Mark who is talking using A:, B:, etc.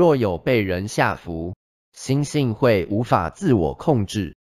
A: 若有被人下服，心性会无法自我控制。